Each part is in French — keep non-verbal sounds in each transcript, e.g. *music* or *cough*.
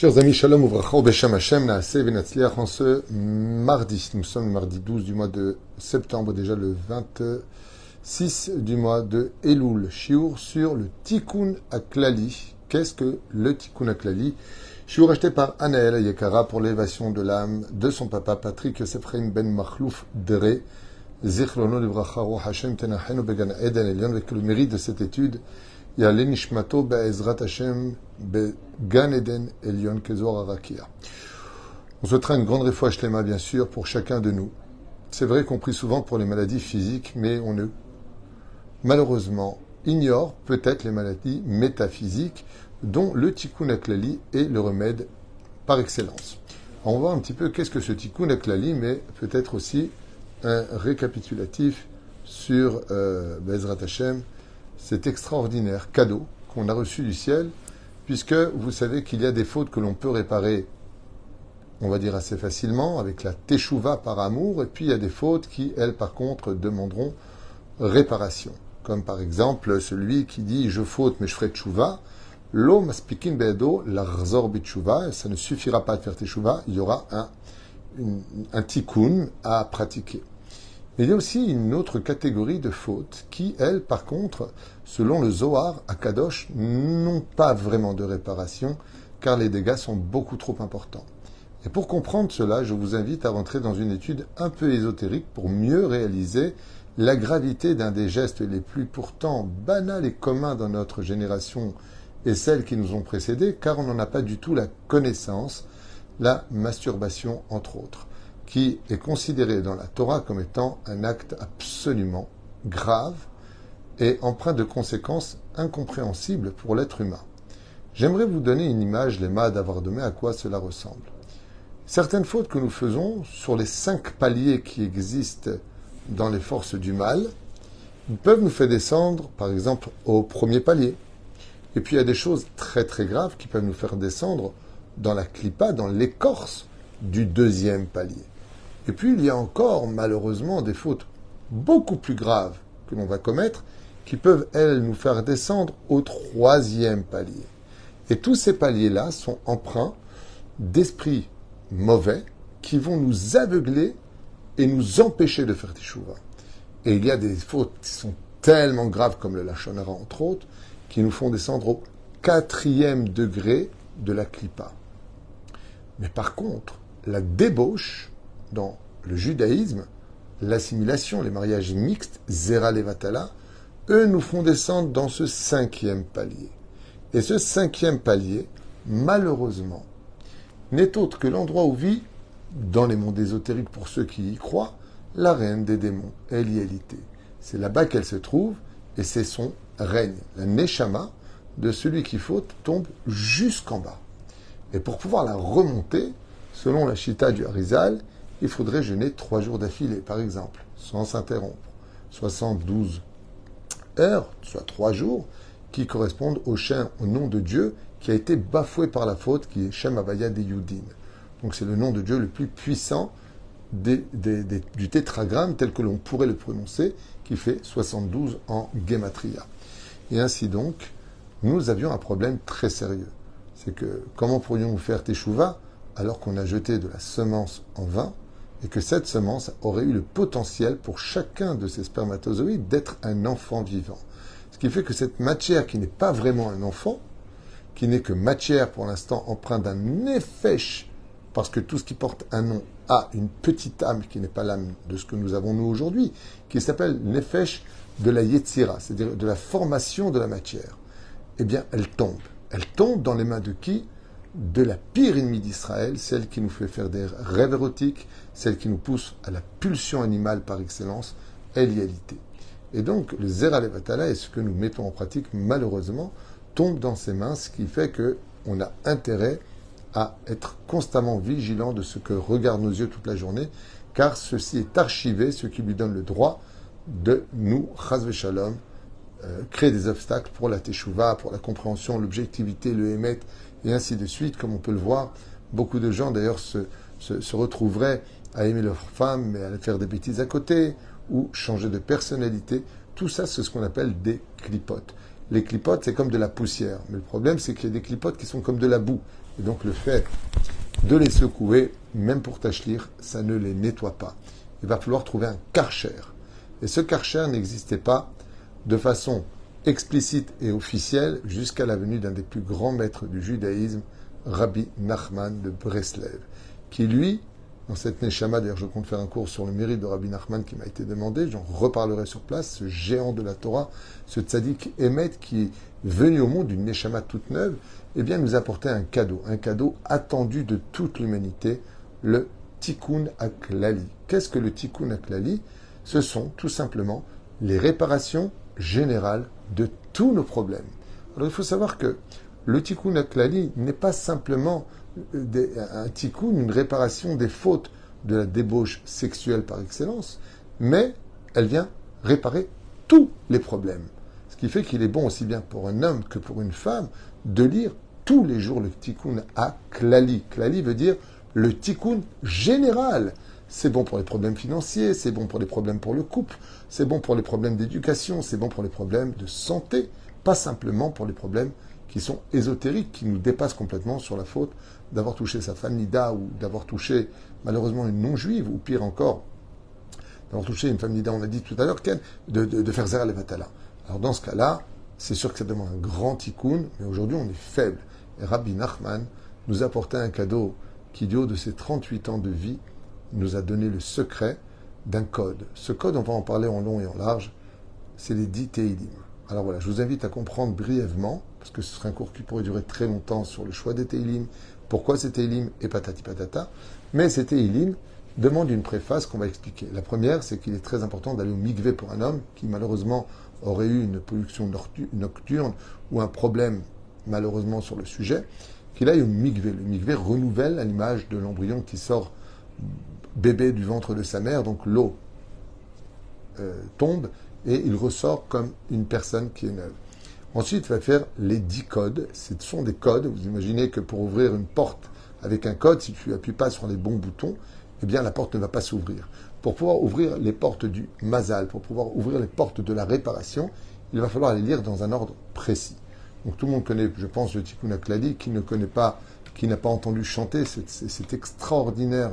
Chers amis, Shalom Uvracha, Beshem Hashem, Naase Benatzliach, en ce mardi, nous sommes le mardi 12 du mois de septembre, déjà le 26 du mois de Elul, Shiur sur le Tikkun Aklali. Qu'est-ce que le Tikkun Aklali? Shiur acheté par Anaël Yekara pour l'élévation de l'âme de son papa Patrick Sefraim Ben Machlouf Dere, Zichrono Livracha Hashem Tenachenu Began Eden Elion, avec le mérite de cette étude on souhaitera une grande réfoua Shlema, bien sûr, pour chacun de nous. C'est vrai qu'on prie souvent pour les maladies physiques, mais on ne, malheureusement, ignore peut-être les maladies métaphysiques, dont le tikkun aklali est le remède par excellence. On va voir un petit peu qu'est-ce que ce tikkun aklali, mais peut-être aussi un récapitulatif sur euh, Bezrat Hashem, cet extraordinaire cadeau qu'on a reçu du ciel, puisque vous savez qu'il y a des fautes que l'on peut réparer, on va dire assez facilement, avec la teshuva par amour, et puis il y a des fautes qui, elles, par contre, demanderont réparation. Comme par exemple celui qui dit je faute mais je ferai teshuva, l'eau maspikin bedo l'arzor bitshuva, ça ne suffira pas de faire teshuva, il y aura un tikkun à pratiquer il y a aussi une autre catégorie de fautes qui, elles, par contre, selon le Zohar à Kadosh, n'ont pas vraiment de réparation car les dégâts sont beaucoup trop importants. Et pour comprendre cela, je vous invite à rentrer dans une étude un peu ésotérique pour mieux réaliser la gravité d'un des gestes les plus pourtant banals et communs dans notre génération et celles qui nous ont précédés, car on n'en a pas du tout la connaissance, la masturbation entre autres qui est considéré dans la Torah comme étant un acte absolument grave et empreint de conséquences incompréhensibles pour l'être humain. J'aimerais vous donner une image, les mâts d'avoir demain, à quoi cela ressemble. Certaines fautes que nous faisons sur les cinq paliers qui existent dans les forces du mal peuvent nous faire descendre, par exemple, au premier palier. Et puis il y a des choses très très graves qui peuvent nous faire descendre dans la clipa, dans l'écorce du deuxième palier. Et puis il y a encore malheureusement des fautes beaucoup plus graves que l'on va commettre qui peuvent, elles, nous faire descendre au troisième palier. Et tous ces paliers-là sont empreints d'esprits mauvais qui vont nous aveugler et nous empêcher de faire des chouvas. Et il y a des fautes qui sont tellement graves comme le lachonara entre autres, qui nous font descendre au quatrième degré de la clipa. Mais par contre, la débauche dans le judaïsme, l'assimilation, les mariages mixtes, Zera Levatala, eux nous font descendre dans ce cinquième palier. Et ce cinquième palier, malheureusement, n'est autre que l'endroit où vit, dans les mondes ésotériques pour ceux qui y croient, la reine des démons, Elielité. C'est là-bas qu'elle se trouve et c'est son règne. La Neshama de celui qui faute tombe jusqu'en bas. Et pour pouvoir la remonter, selon la Chita du Harizal, il faudrait jeûner trois jours d'affilée, par exemple, sans s'interrompre. 72 heures, soit trois jours, qui correspondent au chien, au nom de Dieu, qui a été bafoué par la faute, qui est Shem Avaya de Yudin. Donc c'est le nom de Dieu le plus puissant du tétragramme tel que l'on pourrait le prononcer, qui fait 72 en Gematria. Et ainsi donc, nous avions un problème très sérieux. C'est que comment pourrions-nous faire Teshuvah alors qu'on a jeté de la semence en vain et que cette semence aurait eu le potentiel pour chacun de ces spermatozoïdes d'être un enfant vivant. Ce qui fait que cette matière qui n'est pas vraiment un enfant, qui n'est que matière pour l'instant empreinte d'un nefesh, parce que tout ce qui porte un nom a une petite âme qui n'est pas l'âme de ce que nous avons nous aujourd'hui, qui s'appelle nefesh de la yetzira, c'est-à-dire de la formation de la matière, eh bien elle tombe. Elle tombe dans les mains de qui? De la pire ennemie d'Israël, celle qui nous fait faire des rêves érotiques, celle qui nous pousse à la pulsion animale par excellence, l'idéalité. Et donc, le Zera Levatala est ce que nous mettons en pratique, malheureusement, tombe dans ses mains, ce qui fait que on a intérêt à être constamment vigilant de ce que regardent nos yeux toute la journée, car ceci est archivé, ce qui lui donne le droit de nous, Chazve euh, créer des obstacles pour la Teshuvah, pour la compréhension, l'objectivité, le Hémet, et ainsi de suite, comme on peut le voir. Beaucoup de gens, d'ailleurs, se, retrouveraient à aimer leur femme, mais à faire des bêtises à côté, ou changer de personnalité. Tout ça, c'est ce qu'on appelle des clipotes. les clipotes, c'est comme de la poussière. Mais le problème, c'est qu'il y a des clipotes qui sont comme de la boue. Et donc le fait de les secouer, même pour tachlir, ça ne les nettoie pas. Il va falloir trouver un karcher. Et ce karcher n'existait pas de façon explicite et officielle jusqu'à la venue d'un des plus grands maîtres du judaïsme, Rabbi Nachman de Breslev, qui lui dans cette Neshama. D'ailleurs, je compte faire un cours sur le mérite de Rabbi Nachman qui m'a été demandé. J'en reparlerai sur place. Ce géant de la Torah, ce tzaddik Emet qui est venu au monde d'une Neshama toute neuve, eh bien, nous apportait un cadeau, un cadeau attendu de toute l'humanité, le Tikkun Aklali. Qu'est-ce que le Tikkun Aklali? Ce sont tout simplement les réparations générales de tous nos problèmes. Alors, il faut savoir que le Tikkun Aklali n'est pas simplement un tikkun, une réparation des fautes de la débauche sexuelle par excellence, mais elle vient réparer tous les problèmes. Ce qui fait qu'il est bon aussi bien pour un homme que pour une femme de lire tous les jours le tikkun à. Klali veut dire le tikkun général. C'est bon pour les problèmes financiers, c'est bon pour les problèmes pour le couple, c'est bon pour les problèmes d'éducation, c'est bon pour les problèmes de santé, pas simplement pour les problèmes qui sont ésotériques, qui nous dépassent complètement sur la faute d'avoir touché sa femme Nida ou d'avoir touché malheureusement une non-juive, ou pire encore, d'avoir touché une femme Nida, on a dit tout à l'heure, de, de, de faire Zera Levatala. Alors dans ce cas-là, c'est sûr que ça demande un grand tikkun, mais aujourd'hui on est faible. Et Rabbi Nachman nous a apporté un cadeau qui, du de ses 38 ans de vie, nous a donné le secret d'un code. Ce code, on va en parler en long et en large, c'est les 10 Teilim. Alors voilà, je vous invite à comprendre brièvement, parce que ce serait un cours qui pourrait durer très longtemps sur le choix des Teilim, pourquoi c'est Teilim et patati patata, mais ces Teilim demandent une préface qu'on va expliquer. La première, c'est qu'il est très important d'aller au mikvé pour un homme qui malheureusement aurait eu une pollution nocturne ou un problème malheureusement sur le sujet, qu'il aille au mikvé. Le mikvé renouvelle à l'image de l'embryon qui sort bébé du ventre de sa mère, donc l'eau euh, tombe et il ressort comme une personne qui est neuve. Ensuite, il va faire les dix codes. Ce sont des codes. Vous imaginez que pour ouvrir une porte avec un code, si tu n'appuies pas sur les bons boutons, eh bien la porte ne va pas s'ouvrir. Pour pouvoir ouvrir les portes du mazal, pour pouvoir ouvrir les portes de la réparation, il va falloir les lire dans un ordre précis. Donc tout le monde connaît, je pense, le Tikkun Aklali, qui ne connaît pas, qui n'a pas entendu chanter cet, extraordinaire euh,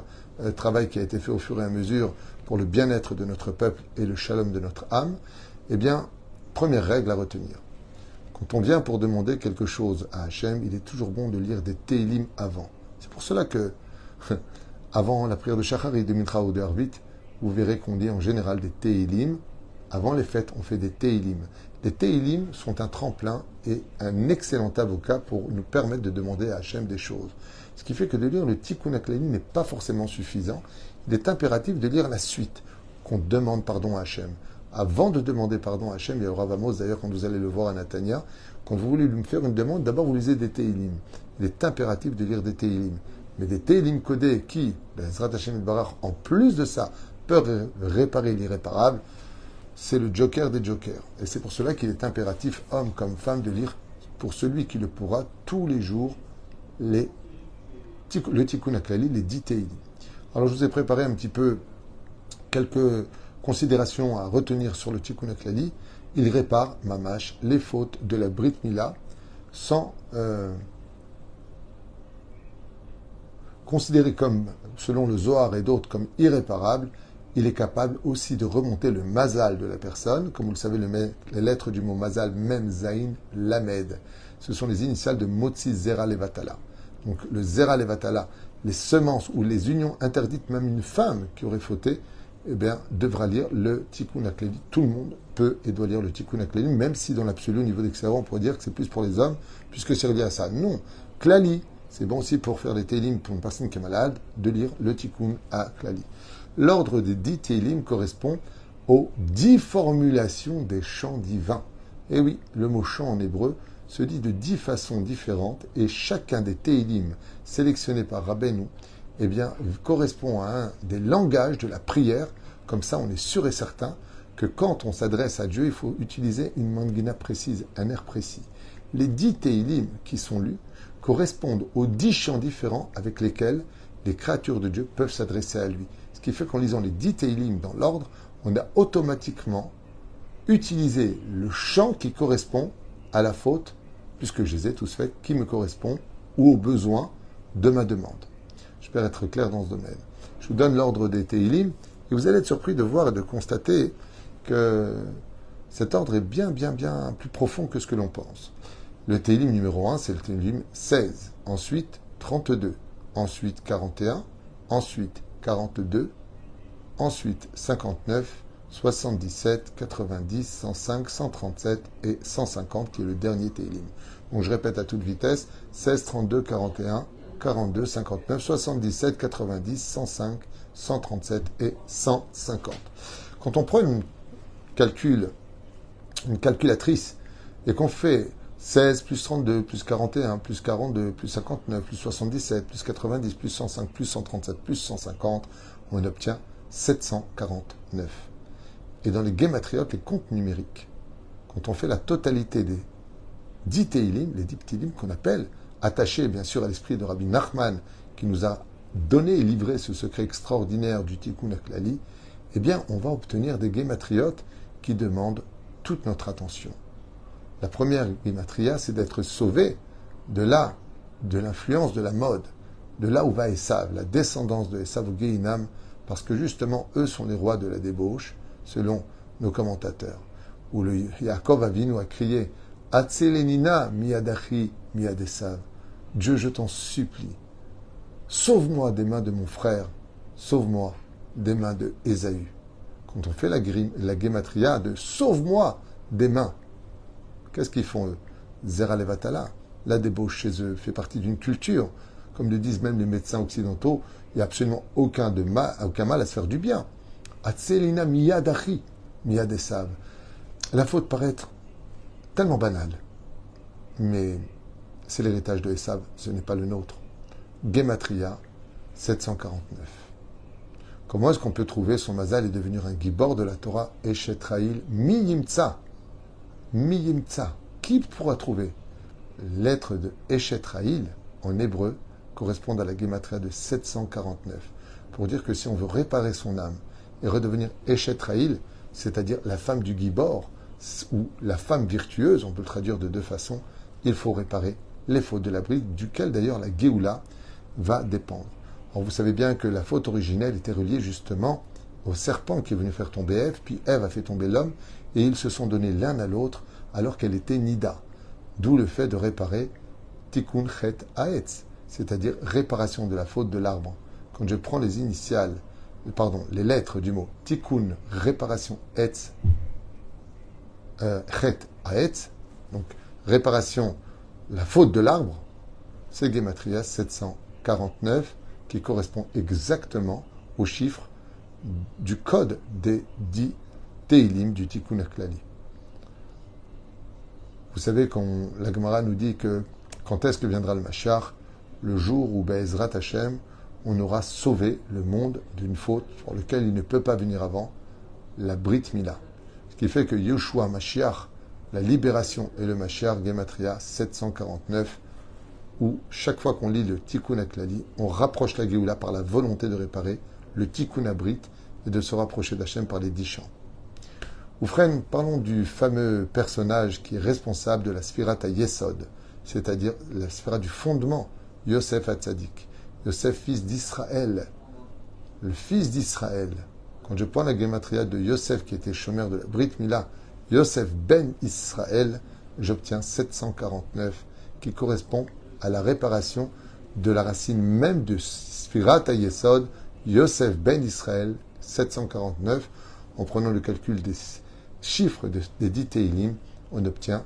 travail qui a été fait au fur et à mesure pour le bien-être de notre peuple et le shalom de notre âme, eh bien, première règle à retenir. Quand on vient pour demander quelque chose à Hachem, il est toujours bon de lire des Teilim avant. C'est pour cela que, *laughs* avant la prière de Shachari, de Mitra ou de Harvit, vous verrez qu'on dit en général des Teilim. Avant les fêtes, on fait des Teilim. Les Teilim sont un tremplin et un excellent avocat pour nous permettre de demander à Hachem des choses. Ce qui fait que de lire le Tikkun Aklani n'est pas forcément suffisant il est impératif de lire la suite, qu'on demande pardon à Hachem. Avant de demander pardon à Hachem, il y a le Ravamos d'ailleurs quand vous allez le voir à Natania, quand vous voulez lui faire une demande, d'abord vous lisez des Teilim. Il est impératif de lire des Teilim. Mais des Teilim codés qui, Barach, en plus de ça, peuvent réparer l'irréparable, c'est le joker des jokers. Et c'est pour cela qu'il est impératif, homme comme femme, de lire, pour celui qui le pourra, tous les jours, les, le Tikkun Aklali, les dix. Alors je vous ai préparé un petit peu quelques considérations à retenir sur le Tikkun Aklali. Il répare, mamash, les fautes de la Brit Mila sans euh, considérer comme, selon le Zohar et d'autres, comme irréparable. Il est capable aussi de remonter le mazal de la personne. Comme vous le savez, les lettres du mot mazal, même zain, lamed, ce sont les initiales de Motzi Zera Levatala. Donc le Zera Levatala, les semences ou les unions interdites, même une femme qui aurait fauté, eh bien, devra lire le Tikkun Akleli. Tout le monde peut et doit lire le Tikkun Akleli, même si dans l'absolu, au niveau d'excellence, on pourrait dire que c'est plus pour les hommes, puisque c'est relié à ça. Non, Klali, c'est bon aussi pour faire des Télim pour une personne qui est malade, de lire le Tikkun Aklali. L'ordre des dix Télim correspond aux dix formulations des chants divins. Et oui, le mot chant en hébreu, se dit de dix façons différentes et chacun des Teilim sélectionnés par Rabbeinu eh correspond à un des langages de la prière. Comme ça, on est sûr et certain que quand on s'adresse à Dieu, il faut utiliser une mangina précise, un air précis. Les dix Teilim qui sont lus correspondent aux dix chants différents avec lesquels les créatures de Dieu peuvent s'adresser à lui. Ce qui fait qu'en lisant les dix Teilim dans l'ordre, on a automatiquement utilisé le chant qui correspond à la faute, puisque je les ai tous faits, qui me correspond ou aux besoins de ma demande. J'espère être clair dans ce domaine. Je vous donne l'ordre des Teilim et vous allez être surpris de voir et de constater que cet ordre est bien, bien, bien plus profond que ce que l'on pense. Le Teilim numéro 1, c'est le Teilim 16. Ensuite, 32. Ensuite, 41. Ensuite, 42. Ensuite, 59. 77, 90, 105, 137 et 150 qui est le dernier Teilim. Donc je répète à toute vitesse 16, 32, 41, 42, 59, 77, 90, 105, 137 et 150. Quand on prend une calcul, une calculatrice et qu'on fait 16 plus 32 plus 41 plus 42 plus 59 plus 77 plus 90 plus 105 plus 137 plus 150, on obtient 749. Et dans les guématriotes, les comptes numériques, quand on fait la totalité des 10 Teilim, les 10 Teilim qu'on appelle, attachés bien sûr à l'esprit de Rabbi Nachman, qui nous a donné et livré ce secret extraordinaire du Tikkun Aklali, eh bien, on va obtenir des guématriotes qui demandent toute notre attention. La première guématria, c'est d'être sauvé de là, de l'influence de la mode, de là où va Esav, la descendance de Esav au Geinam, parce que justement, eux sont les rois de la débauche, selon nos commentateurs, où le Yaakov Avinu a crié Atselenina miadachi miadesav. Dieu, je t'en supplie, sauve-moi des mains de mon frère, sauve-moi des mains de Ésaü. Quand on fait la, la gématria de sauve-moi des mains, qu'est-ce qu'ils font eux? Zeralevatala, la débauche chez eux fait partie d'une culture. Comme le disent même les médecins occidentaux, il n'y a absolument aucun, de mal, aucun mal à se faire du bien. Atselina miyadachi miyadesav. La faute paraît être tellement banale, mais c'est l'héritage de Esav, ce n'est pas le nôtre. Gematria 749. Comment est-ce qu'on peut trouver son mazal et devenir un gibor de la Torah Eshetraïl Miyimtsa Miyimtsa. Qui pourra trouver Lettre de Eshetraïl en hébreu correspond à la gematria de 749. Pour dire que si on veut réparer son âme et redevenir Eshetraïl, c'est-à-dire la femme du Gibor, ou la femme virtueuse, on peut le traduire de deux façons, il faut réparer les fautes de la bride, duquel d'ailleurs la Géoula va dépendre. Alors vous savez bien que la faute originelle était reliée justement au serpent qui est venu faire tomber Ève, puis Ève a fait tomber l'homme, et ils se sont donnés l'un à l'autre alors qu'elle était Nida. D'où le fait de réparer Tikkun Chet Aetz, c'est-à-dire réparation de la faute de l'arbre. Quand je prends les initiales pardon, les lettres du mot tikkun, réparation, etz, euh, chet, aetz, donc réparation, la faute de l'arbre, c'est Gematria 749 qui correspond exactement au chiffre du code des dix Teilim du Tikkun Aklali. Vous savez, quand la Gemara nous dit que quand est-ce que viendra le Machar Le jour où Be'ezrat Hashem, on aura sauvé le monde d'une faute pour laquelle il ne peut pas venir avant, la Brit Mila. Ce qui fait que Yoshua Mashiach, la libération et le Mashiach Gematria 749, où chaque fois qu'on lit le Tikkun Aklali, on rapproche la Géoula par la volonté de réparer le Tikkun Abrit et de se rapprocher d'Hachem par les dix chants. Oufren, parlons du fameux personnage qui est responsable de la Sphirata Yesod, c'est-à-dire la Sphira du fondement, Yosef Hatzadik. Yosef, fils d'Israël. Le fils d'Israël. Quand je prends la gématria de Yosef, qui était chômeur de la Brit Mila, Yosef ben Israël, j'obtiens 749, qui correspond à la réparation de la racine même de Sfirat Yesod, Yosef ben Israël, 749. En prenant le calcul des chiffres des dix Teilim, on obtient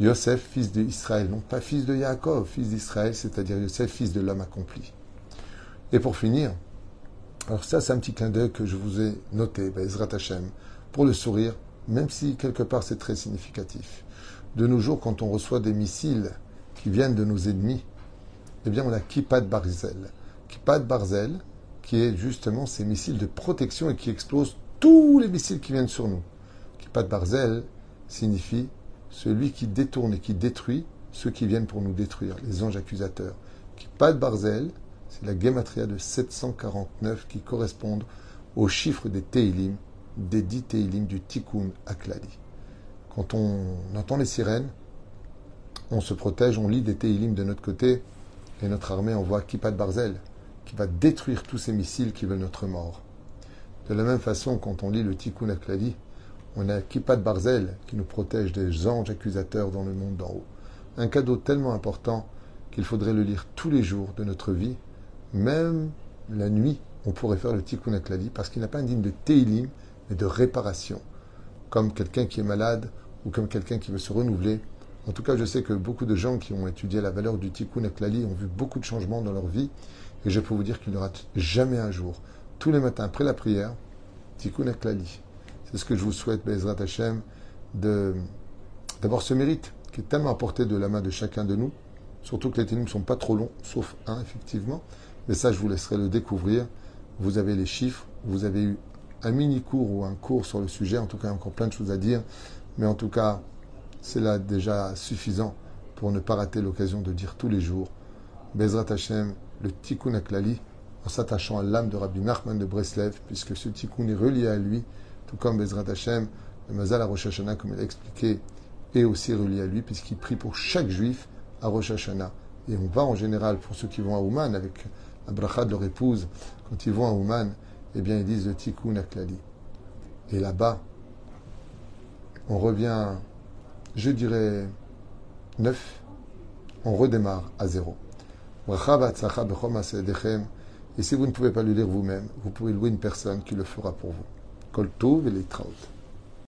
Yosef, fils d'Israël, non pas fils de Yaakov, fils d'Israël, c'est-à-dire Yosef, fils de l'homme accompli. Et pour finir, alors ça c'est un petit clin d'œil que je vous ai noté, Ezrat Hashem, pour le sourire, même si quelque part c'est très significatif. De nos jours, quand on reçoit des missiles qui viennent de nos ennemis, eh bien on a Kippat Barzel. Kippat Barzel, qui est justement ces missiles de protection et qui explosent tous les missiles qui viennent sur nous. Kippat Barzel signifie celui qui détourne et qui détruit ceux qui viennent pour nous détruire, les anges accusateurs. Kippat Barzel, c'est la Gematria de 749 qui correspondent au chiffre des Teilim, des dix Teilim du Tikkun Aklali. Quand on entend les sirènes, on se protège, on lit des Teilim de notre côté, et notre armée envoie Kippat Barzel, qui va détruire tous ces missiles qui veulent notre mort. De la même façon, quand on lit le Tikkun Aklali, on a Kippat Barzel qui nous protège des anges accusateurs dans le monde d'en haut. Un cadeau tellement important qu'il faudrait le lire tous les jours de notre vie, même la nuit, on pourrait faire le Tikkun Aklali parce qu'il n'a pas un digne de Teilim, mais de réparation, comme quelqu'un qui est malade ou comme quelqu'un qui veut se renouveler. En tout cas, je sais que beaucoup de gens qui ont étudié la valeur du Tikkun Aklali ont vu beaucoup de changements dans leur vie et je peux vous dire qu'il n'y aura jamais un jour, tous les matins après la prière, Tikkun Aklali. C'est ce que je vous souhaite, Bezrat Hashem, d'avoir ce mérite qui est tellement apporté de la main de chacun de nous. Surtout que les ténèbres ne sont pas trop longs, sauf un, effectivement. Mais ça, je vous laisserai le découvrir. Vous avez les chiffres, vous avez eu un mini cours ou un cours sur le sujet. En tout cas, encore plein de choses à dire. Mais en tout cas, c'est là déjà suffisant pour ne pas rater l'occasion de dire tous les jours Bezrat Hashem, le Tikkun Aklali, en s'attachant à l'âme de Rabbi Nachman de Breslev, puisque ce Tikkun est relié à lui, tout comme Bezrat Hashem, le Mazal à Rosh Hashanah, comme il a expliqué, est aussi relié à lui, puisqu'il prie pour chaque juif à Rosh Hashanah. Et on va en général, pour ceux qui vont à Ouman, avec la leur épouse, quand ils vont à Ouman, eh bien ils disent le Tikkun Aklali. Et là-bas, on revient, je dirais, neuf, on redémarre à zéro. Et si vous ne pouvez pas le lire vous-même, vous pouvez louer une personne qui le fera pour vous. Kol et